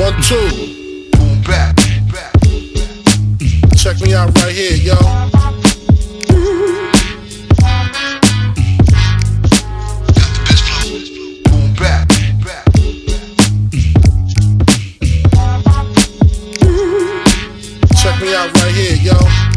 One, two. Boom, back. Check me out right here, yo. Check me out right here, yo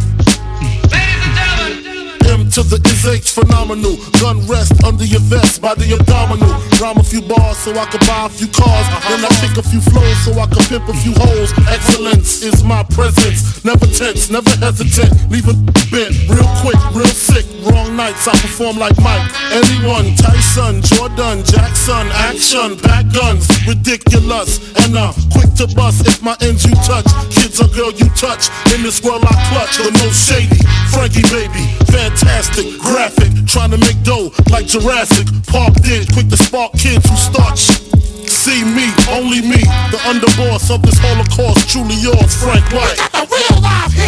to the is H phenomenal. Gun rest under your vest by the abdominal. Rhyme a few bars so I can buy a few cars. Then I kick a few flows so I can pimp a few holes. Excellence is my presence. Never tense, never hesitant. Leave a bent real quick, real nights, I perform like Mike. Anyone, Tyson, Jordan, Jackson, action, back guns, ridiculous. And I'm quick to bust if my ends you touch. Kids or girl you touch. In this world I clutch, the most shady. Frankie baby, fantastic, graphic. Trying to make dough like Jurassic. Park did, quick to spark kids who start. See me, only me, the underboss of this holocaust, truly yours, Frank White. A real live